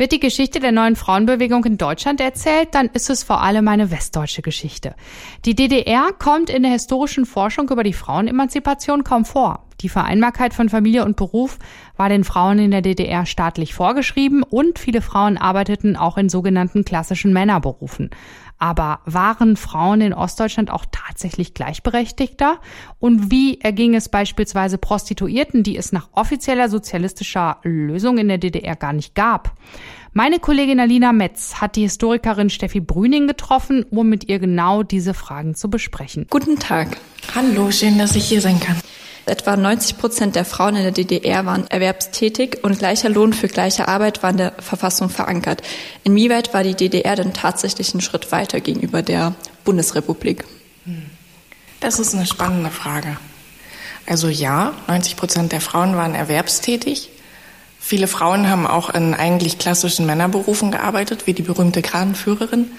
Wird die Geschichte der neuen Frauenbewegung in Deutschland erzählt, dann ist es vor allem eine westdeutsche Geschichte. Die DDR kommt in der historischen Forschung über die Frauenemanzipation kaum vor. Die Vereinbarkeit von Familie und Beruf war den Frauen in der DDR staatlich vorgeschrieben und viele Frauen arbeiteten auch in sogenannten klassischen Männerberufen. Aber waren Frauen in Ostdeutschland auch tatsächlich gleichberechtigter? Und wie erging es beispielsweise Prostituierten, die es nach offizieller sozialistischer Lösung in der DDR gar nicht gab? Meine Kollegin Alina Metz hat die Historikerin Steffi Brüning getroffen, um mit ihr genau diese Fragen zu besprechen. Guten Tag. Hallo, schön, dass ich hier sein kann. Etwa 90 Prozent der Frauen in der DDR waren erwerbstätig und gleicher Lohn für gleiche Arbeit war in der Verfassung verankert. Inwieweit war die DDR denn tatsächlich einen Schritt weiter gegenüber der Bundesrepublik? Das ist eine spannende Frage. Also ja, 90 Prozent der Frauen waren erwerbstätig. Viele Frauen haben auch in eigentlich klassischen Männerberufen gearbeitet, wie die berühmte Kranenführerin.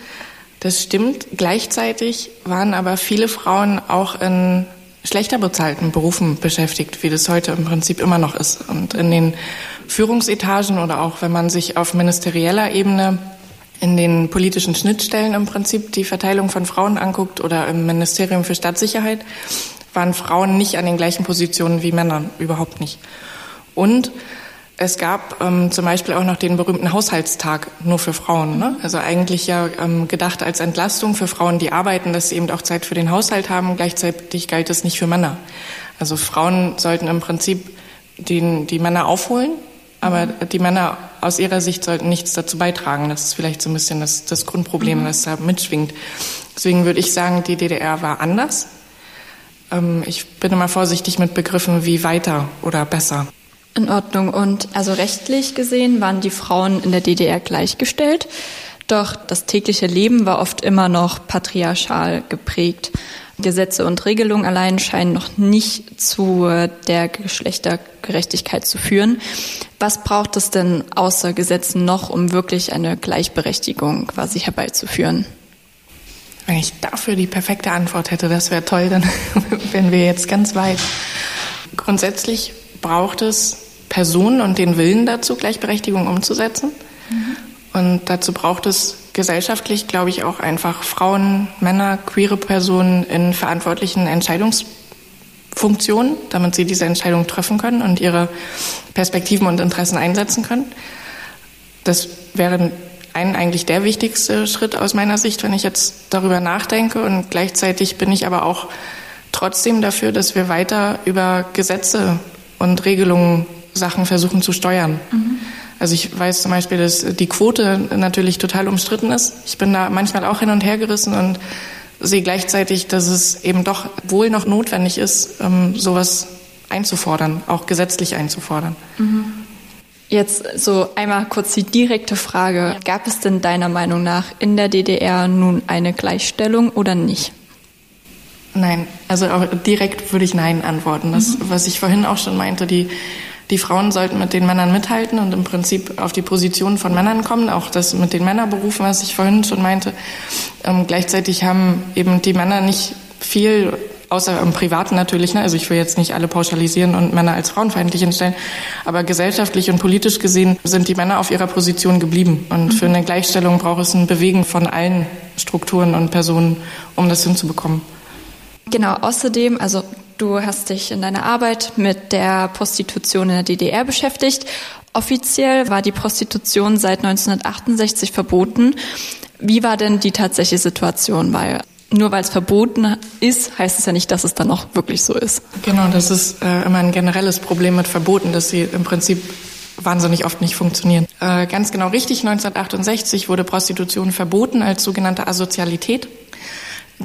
Das stimmt. Gleichzeitig waren aber viele Frauen auch in schlechter bezahlten Berufen beschäftigt, wie das heute im Prinzip immer noch ist. Und in den Führungsetagen oder auch wenn man sich auf ministerieller Ebene in den politischen Schnittstellen im Prinzip die Verteilung von Frauen anguckt oder im Ministerium für Staatssicherheit, waren Frauen nicht an den gleichen Positionen wie Männer, überhaupt nicht. Und es gab ähm, zum Beispiel auch noch den berühmten Haushaltstag nur für Frauen. Ne? Also eigentlich ja ähm, gedacht als Entlastung für Frauen, die arbeiten, dass sie eben auch Zeit für den Haushalt haben. Gleichzeitig galt es nicht für Männer. Also Frauen sollten im Prinzip den, die Männer aufholen, aber die Männer aus ihrer Sicht sollten nichts dazu beitragen. Das ist vielleicht so ein bisschen das, das Grundproblem, mhm. das da mitschwingt. Deswegen würde ich sagen, die DDR war anders. Ähm, ich bin immer vorsichtig mit Begriffen wie weiter oder besser. In Ordnung. Und also rechtlich gesehen waren die Frauen in der DDR gleichgestellt. Doch das tägliche Leben war oft immer noch patriarchal geprägt. Gesetze und Regelungen allein scheinen noch nicht zu der Geschlechtergerechtigkeit zu führen. Was braucht es denn außer Gesetzen noch, um wirklich eine Gleichberechtigung quasi herbeizuführen? Wenn ich dafür die perfekte Antwort hätte, das wäre toll, dann wären wir jetzt ganz weit. Grundsätzlich braucht es Personen und den Willen dazu, Gleichberechtigung umzusetzen. Mhm. Und dazu braucht es gesellschaftlich, glaube ich, auch einfach Frauen, Männer, queere Personen in verantwortlichen Entscheidungsfunktionen, damit sie diese Entscheidung treffen können und ihre Perspektiven und Interessen einsetzen können. Das wäre ein eigentlich der wichtigste Schritt aus meiner Sicht, wenn ich jetzt darüber nachdenke. Und gleichzeitig bin ich aber auch trotzdem dafür, dass wir weiter über Gesetze und Regelungen Sachen versuchen zu steuern. Mhm. Also ich weiß zum Beispiel, dass die Quote natürlich total umstritten ist. Ich bin da manchmal auch hin und her gerissen und sehe gleichzeitig, dass es eben doch wohl noch notwendig ist, ähm, sowas einzufordern, auch gesetzlich einzufordern. Mhm. Jetzt so einmal kurz die direkte Frage. Gab es denn deiner Meinung nach in der DDR nun eine Gleichstellung oder nicht? Nein, also direkt würde ich Nein antworten. Das, mhm. was ich vorhin auch schon meinte, die, die Frauen sollten mit den Männern mithalten und im Prinzip auf die Position von Männern kommen, auch das mit den Männerberufen, was ich vorhin schon meinte. Ähm, gleichzeitig haben eben die Männer nicht viel, außer im Privaten natürlich, ne? also ich will jetzt nicht alle pauschalisieren und Männer als frauenfeindlich hinstellen, aber gesellschaftlich und politisch gesehen sind die Männer auf ihrer Position geblieben. Und mhm. für eine Gleichstellung braucht es ein Bewegen von allen Strukturen und Personen, um das hinzubekommen. Genau, außerdem, also du hast dich in deiner Arbeit mit der Prostitution in der DDR beschäftigt. Offiziell war die Prostitution seit 1968 verboten. Wie war denn die tatsächliche Situation? Weil nur weil es verboten ist, heißt es ja nicht, dass es dann auch wirklich so ist. Genau, das ist äh, immer ein generelles Problem mit Verboten, dass sie im Prinzip wahnsinnig oft nicht funktionieren. Äh, ganz genau richtig, 1968 wurde Prostitution verboten als sogenannte Asozialität.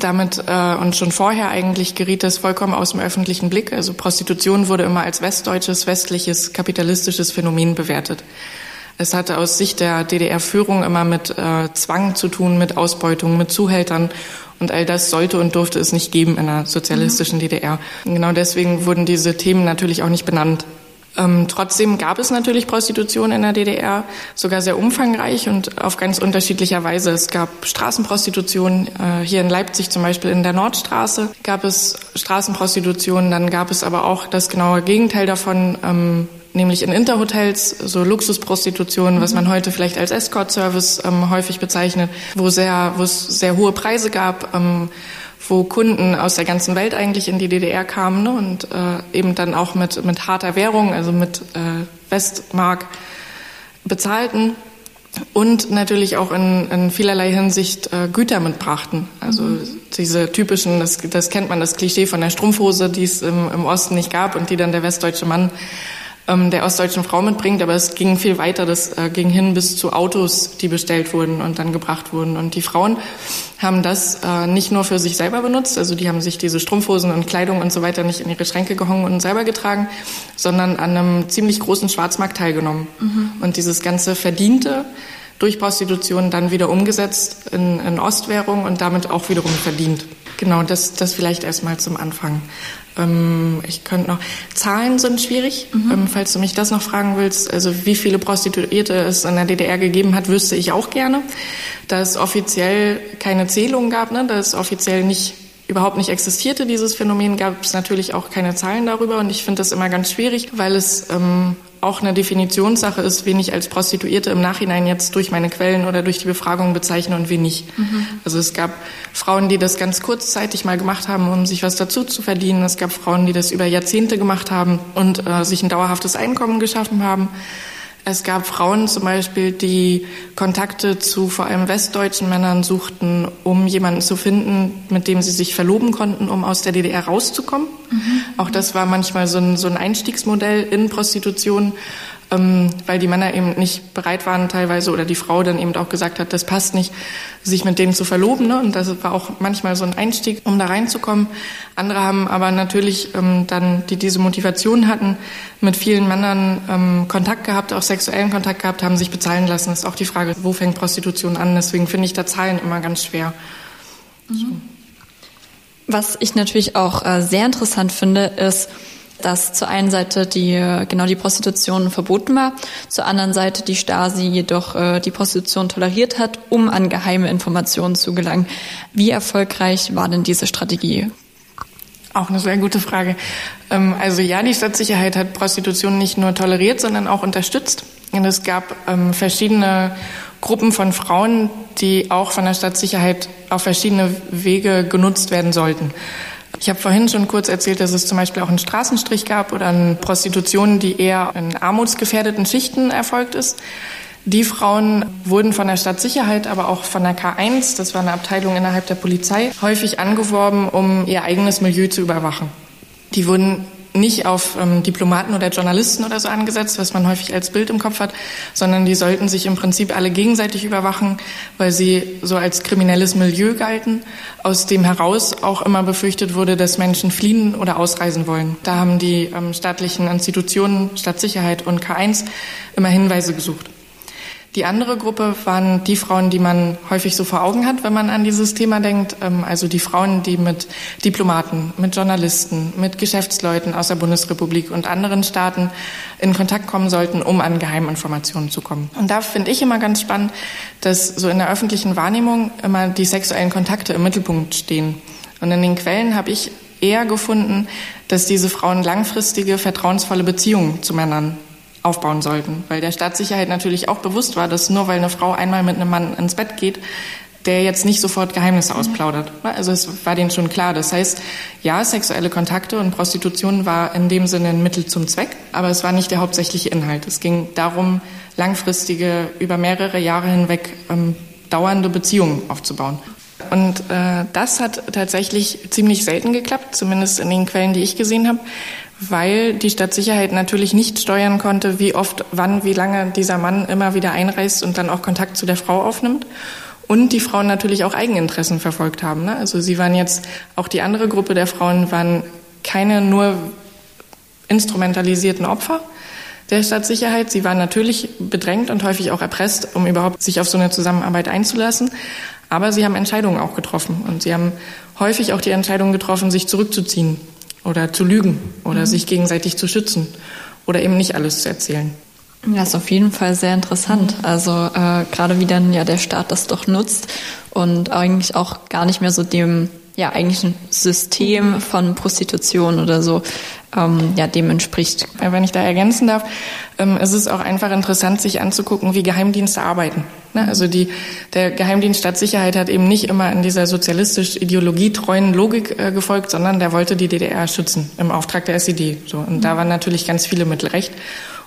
Damit äh, und schon vorher eigentlich geriet das vollkommen aus dem öffentlichen Blick. Also Prostitution wurde immer als westdeutsches, westliches, kapitalistisches Phänomen bewertet. Es hatte aus Sicht der DDR-Führung immer mit äh, Zwang zu tun, mit Ausbeutung, mit Zuhältern. Und all das sollte und durfte es nicht geben in einer sozialistischen mhm. DDR. Und genau deswegen wurden diese Themen natürlich auch nicht benannt. Ähm, trotzdem gab es natürlich Prostitution in der DDR, sogar sehr umfangreich und auf ganz unterschiedlicher Weise. Es gab Straßenprostitution, äh, hier in Leipzig zum Beispiel in der Nordstraße gab es Straßenprostitution, dann gab es aber auch das genaue Gegenteil davon, ähm, nämlich in Interhotels, so Luxusprostitution, was man heute vielleicht als Escort-Service ähm, häufig bezeichnet, wo sehr, wo es sehr hohe Preise gab, ähm, wo Kunden aus der ganzen Welt eigentlich in die DDR kamen ne, und äh, eben dann auch mit, mit harter Währung, also mit äh, Westmark bezahlten und natürlich auch in, in vielerlei Hinsicht äh, Güter mitbrachten. Also mhm. diese typischen, das, das kennt man, das Klischee von der Strumpfhose, die es im, im Osten nicht gab und die dann der westdeutsche Mann ähm, der ostdeutschen Frau mitbringt, aber es ging viel weiter. Das äh, ging hin bis zu Autos, die bestellt wurden und dann gebracht wurden. Und die Frauen haben das äh, nicht nur für sich selber benutzt, also die haben sich diese Strumpfhosen und Kleidung und so weiter nicht in ihre Schränke gehangen und selber getragen, sondern an einem ziemlich großen Schwarzmarkt teilgenommen. Mhm. Und dieses ganze Verdiente durch Prostitution dann wieder umgesetzt in, in Ostwährung und damit auch wiederum verdient. Genau, das, das vielleicht erstmal zum Anfang. Ähm, ich könnte noch, Zahlen sind schwierig, mhm. ähm, falls du mich das noch fragen willst. Also wie viele Prostituierte es in der DDR gegeben hat, wüsste ich auch gerne. Da es offiziell keine Zählung gab, ne, da es offiziell nicht überhaupt nicht existierte, dieses Phänomen, gab es natürlich auch keine Zahlen darüber. Und ich finde das immer ganz schwierig, weil es ähm, auch eine Definitionssache ist, wen ich als Prostituierte im Nachhinein jetzt durch meine Quellen oder durch die Befragung bezeichne und wen nicht. Mhm. Also es gab Frauen, die das ganz kurzzeitig mal gemacht haben, um sich was dazu zu verdienen. Es gab Frauen, die das über Jahrzehnte gemacht haben und äh, sich ein dauerhaftes Einkommen geschaffen haben. Es gab Frauen zum Beispiel, die Kontakte zu vor allem westdeutschen Männern suchten, um jemanden zu finden, mit dem sie sich verloben konnten, um aus der DDR rauszukommen. Mhm. Auch das war manchmal so ein, so ein Einstiegsmodell in Prostitution ähm, weil die Männer eben nicht bereit waren teilweise oder die Frau dann eben auch gesagt hat, das passt nicht, sich mit denen zu verloben. Ne? Und das war auch manchmal so ein Einstieg, um da reinzukommen. Andere haben aber natürlich ähm, dann, die diese Motivation hatten, mit vielen Männern ähm, Kontakt gehabt, auch sexuellen Kontakt gehabt, haben sich bezahlen lassen. Das ist auch die Frage, wo fängt Prostitution an? Deswegen finde ich da Zahlen immer ganz schwer. Mhm. Was ich natürlich auch äh, sehr interessant finde, ist, dass zur einen Seite die genau die Prostitution verboten war, zur anderen Seite die Stasi jedoch äh, die Prostitution toleriert hat, um an geheime Informationen zu gelangen. Wie erfolgreich war denn diese Strategie? Auch eine sehr gute Frage. Ähm, also ja, die Stadtsicherheit hat Prostitution nicht nur toleriert, sondern auch unterstützt. Und es gab ähm, verschiedene Gruppen von Frauen, die auch von der Stadtsicherheit auf verschiedene Wege genutzt werden sollten. Ich habe vorhin schon kurz erzählt, dass es zum Beispiel auch einen Straßenstrich gab oder eine Prostitution, die eher in armutsgefährdeten Schichten erfolgt ist. Die Frauen wurden von der Stadtsicherheit, aber auch von der K1, das war eine Abteilung innerhalb der Polizei, häufig angeworben, um ihr eigenes Milieu zu überwachen. Die wurden nicht auf ähm, Diplomaten oder Journalisten oder so angesetzt, was man häufig als Bild im Kopf hat, sondern die sollten sich im Prinzip alle gegenseitig überwachen, weil sie so als kriminelles Milieu galten, aus dem heraus auch immer befürchtet wurde, dass Menschen fliehen oder ausreisen wollen. Da haben die ähm, staatlichen Institutionen, Stadtsicherheit und K1 immer Hinweise gesucht. Die andere Gruppe waren die Frauen, die man häufig so vor Augen hat, wenn man an dieses Thema denkt. Ähm, also die Frauen, die mit Diplomaten, mit Journalisten, mit Geschäftsleuten aus der Bundesrepublik und anderen Staaten in Kontakt kommen sollten, um an Geheiminformationen zu kommen. Und da finde ich immer ganz spannend, dass so in der öffentlichen Wahrnehmung immer die sexuellen Kontakte im Mittelpunkt stehen. Und in den Quellen habe ich eher gefunden, dass diese Frauen langfristige, vertrauensvolle Beziehungen zu Männern aufbauen sollten. Weil der Staatssicherheit natürlich auch bewusst war, dass nur weil eine Frau einmal mit einem Mann ins Bett geht, der jetzt nicht sofort Geheimnisse ausplaudert. Also es war denen schon klar. Das heißt, ja, sexuelle Kontakte und Prostitution war in dem Sinne ein Mittel zum Zweck, aber es war nicht der hauptsächliche Inhalt. Es ging darum, langfristige, über mehrere Jahre hinweg ähm, dauernde Beziehungen aufzubauen. Und äh, das hat tatsächlich ziemlich selten geklappt, zumindest in den Quellen, die ich gesehen habe weil die Stadtsicherheit natürlich nicht steuern konnte, wie oft, wann, wie lange dieser Mann immer wieder einreist und dann auch Kontakt zu der Frau aufnimmt. Und die Frauen natürlich auch Eigeninteressen verfolgt haben. Ne? Also sie waren jetzt, auch die andere Gruppe der Frauen waren keine nur instrumentalisierten Opfer der Stadtsicherheit. Sie waren natürlich bedrängt und häufig auch erpresst, um überhaupt sich auf so eine Zusammenarbeit einzulassen. Aber sie haben Entscheidungen auch getroffen und sie haben häufig auch die Entscheidung getroffen, sich zurückzuziehen oder zu lügen oder mhm. sich gegenseitig zu schützen oder eben nicht alles zu erzählen. Ja, ist auf jeden Fall sehr interessant. Also äh, gerade wie dann ja der Staat das doch nutzt und eigentlich auch gar nicht mehr so dem ja eigentlich ein System von Prostitution oder so ähm, ja dem entspricht. Wenn ich da ergänzen darf, ähm, es ist auch einfach interessant, sich anzugucken, wie Geheimdienste arbeiten. Ne? Also die, der Geheimdienst Stadtsicherheit hat eben nicht immer in dieser sozialistisch ideologietreuen Logik äh, gefolgt, sondern der wollte die DDR schützen im Auftrag der SED. So und da waren natürlich ganz viele Mittel recht.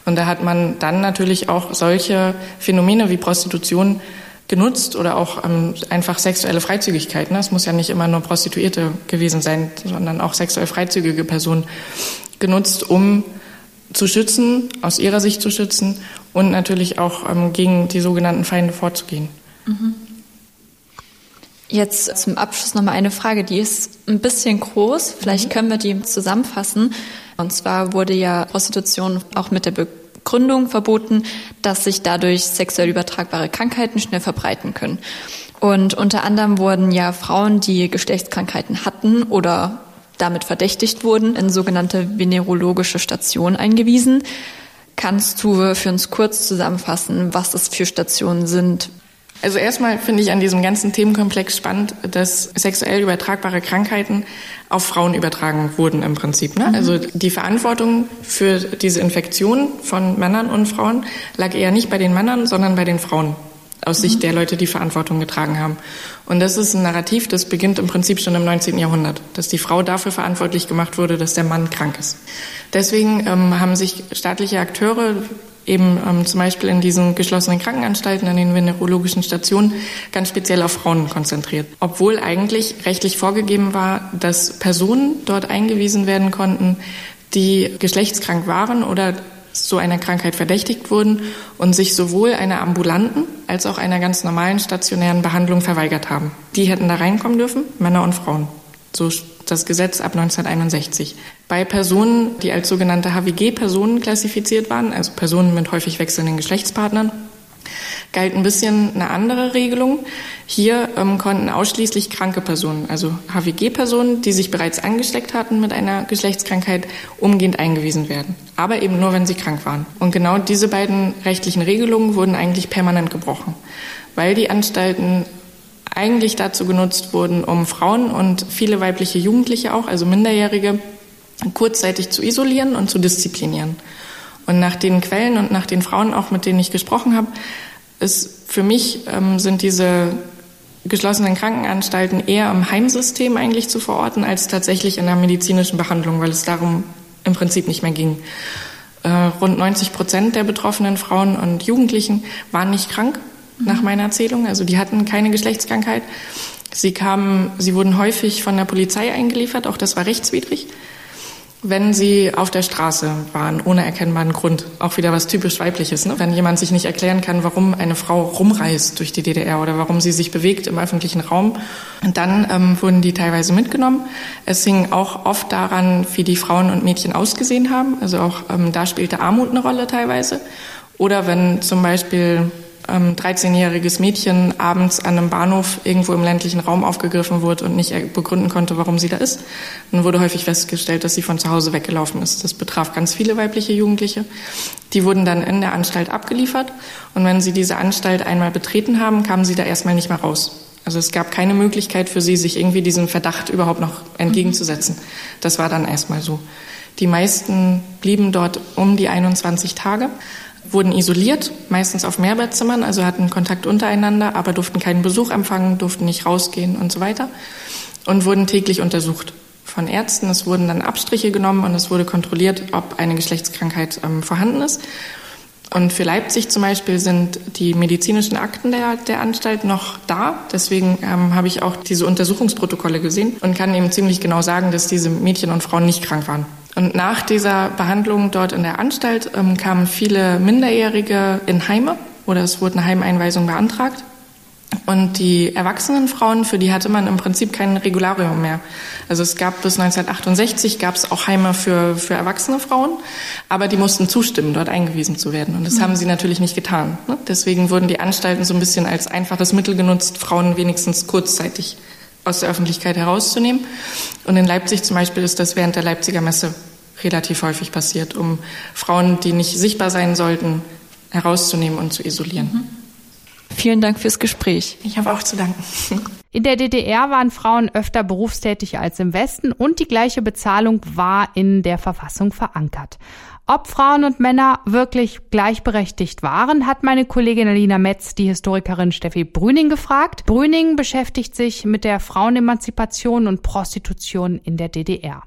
Und da hat man dann natürlich auch solche Phänomene wie Prostitution genutzt oder auch ähm, einfach sexuelle Freizügigkeit. Ne? Es muss ja nicht immer nur Prostituierte gewesen sein, sondern auch sexuell freizügige Personen genutzt, um zu schützen, aus ihrer Sicht zu schützen und natürlich auch ähm, gegen die sogenannten Feinde vorzugehen. Mhm. Jetzt zum Abschluss noch mal eine Frage, die ist ein bisschen groß. Vielleicht mhm. können wir die zusammenfassen. Und zwar wurde ja Prostitution auch mit der Begründung verboten, dass sich dadurch sexuell übertragbare Krankheiten schnell verbreiten können. Und unter anderem wurden ja Frauen, die Geschlechtskrankheiten hatten oder damit verdächtigt wurden, in sogenannte venerologische Stationen eingewiesen. Kannst du für uns kurz zusammenfassen, was das für Stationen sind, also erstmal finde ich an diesem ganzen Themenkomplex spannend, dass sexuell übertragbare Krankheiten auf Frauen übertragen wurden im Prinzip. Ne? Mhm. Also die Verantwortung für diese Infektion von Männern und Frauen lag eher nicht bei den Männern, sondern bei den Frauen aus Sicht mhm. der Leute, die Verantwortung getragen haben. Und das ist ein Narrativ, das beginnt im Prinzip schon im 19. Jahrhundert, dass die Frau dafür verantwortlich gemacht wurde, dass der Mann krank ist. Deswegen ähm, haben sich staatliche Akteure eben ähm, zum Beispiel in diesen geschlossenen Krankenanstalten, an den venerologischen Stationen, ganz speziell auf Frauen konzentriert. Obwohl eigentlich rechtlich vorgegeben war, dass Personen dort eingewiesen werden konnten, die geschlechtskrank waren oder so einer Krankheit verdächtigt wurden und sich sowohl einer ambulanten als auch einer ganz normalen stationären Behandlung verweigert haben. Die hätten da reinkommen dürfen, Männer und Frauen. So das Gesetz ab 1961. Bei Personen, die als sogenannte HWG-Personen klassifiziert waren, also Personen mit häufig wechselnden Geschlechtspartnern, galt ein bisschen eine andere Regelung. Hier ähm, konnten ausschließlich kranke Personen, also HWG-Personen, die sich bereits angesteckt hatten mit einer Geschlechtskrankheit, umgehend eingewiesen werden. Aber eben nur, wenn sie krank waren. Und genau diese beiden rechtlichen Regelungen wurden eigentlich permanent gebrochen, weil die Anstalten eigentlich dazu genutzt wurden, um Frauen und viele weibliche Jugendliche auch, also Minderjährige, kurzzeitig zu isolieren und zu disziplinieren. Und nach den Quellen und nach den Frauen, auch mit denen ich gesprochen habe, ist für mich ähm, sind diese geschlossenen Krankenanstalten eher im Heimsystem eigentlich zu verorten, als tatsächlich in der medizinischen Behandlung, weil es darum im Prinzip nicht mehr ging. Äh, rund 90 Prozent der betroffenen Frauen und Jugendlichen waren nicht krank nach meiner Erzählung. Also die hatten keine Geschlechtskrankheit. Sie kamen, sie wurden häufig von der Polizei eingeliefert, auch das war rechtswidrig, wenn sie auf der Straße waren, ohne erkennbaren Grund. Auch wieder was typisch weibliches, ne? wenn jemand sich nicht erklären kann, warum eine Frau rumreist durch die DDR oder warum sie sich bewegt im öffentlichen Raum. Und dann ähm, wurden die teilweise mitgenommen. Es hing auch oft daran, wie die Frauen und Mädchen ausgesehen haben. Also auch ähm, da spielte Armut eine Rolle teilweise. Oder wenn zum Beispiel ähm, 13-jähriges Mädchen abends an einem Bahnhof irgendwo im ländlichen Raum aufgegriffen wurde und nicht begründen konnte, warum sie da ist. Dann wurde häufig festgestellt, dass sie von zu Hause weggelaufen ist. Das betraf ganz viele weibliche Jugendliche. Die wurden dann in der Anstalt abgeliefert und wenn sie diese Anstalt einmal betreten haben, kamen sie da erstmal nicht mehr raus. Also es gab keine Möglichkeit für sie, sich irgendwie diesem Verdacht überhaupt noch entgegenzusetzen. Das war dann erstmal so. Die meisten blieben dort um die 21 Tage wurden isoliert, meistens auf Mehrbettzimmern, also hatten Kontakt untereinander, aber durften keinen Besuch empfangen, durften nicht rausgehen und so weiter und wurden täglich untersucht von Ärzten. Es wurden dann Abstriche genommen und es wurde kontrolliert, ob eine Geschlechtskrankheit ähm, vorhanden ist. Und für Leipzig zum Beispiel sind die medizinischen Akten der, der Anstalt noch da. Deswegen ähm, habe ich auch diese Untersuchungsprotokolle gesehen und kann eben ziemlich genau sagen, dass diese Mädchen und Frauen nicht krank waren. Und nach dieser Behandlung dort in der Anstalt ähm, kamen viele Minderjährige in Heime oder es wurde eine Heimeinweisung beantragt. Und die erwachsenen Frauen, für die hatte man im Prinzip kein Regularium mehr. Also es gab bis 1968 gab es auch Heime für, für erwachsene Frauen, aber die mussten zustimmen, dort eingewiesen zu werden. Und das mhm. haben sie natürlich nicht getan. Ne? Deswegen wurden die Anstalten so ein bisschen als einfaches Mittel genutzt, Frauen wenigstens kurzzeitig aus der Öffentlichkeit herauszunehmen. Und in Leipzig zum Beispiel ist das während der Leipziger Messe relativ häufig passiert, um Frauen, die nicht sichtbar sein sollten, herauszunehmen und zu isolieren. Mhm. Vielen Dank fürs Gespräch. Ich habe auch zu danken. In der DDR waren Frauen öfter berufstätig als im Westen und die gleiche Bezahlung war in der Verfassung verankert. Ob Frauen und Männer wirklich gleichberechtigt waren, hat meine Kollegin Alina Metz die Historikerin Steffi Brüning gefragt. Brüning beschäftigt sich mit der Frauenemanzipation und Prostitution in der DDR.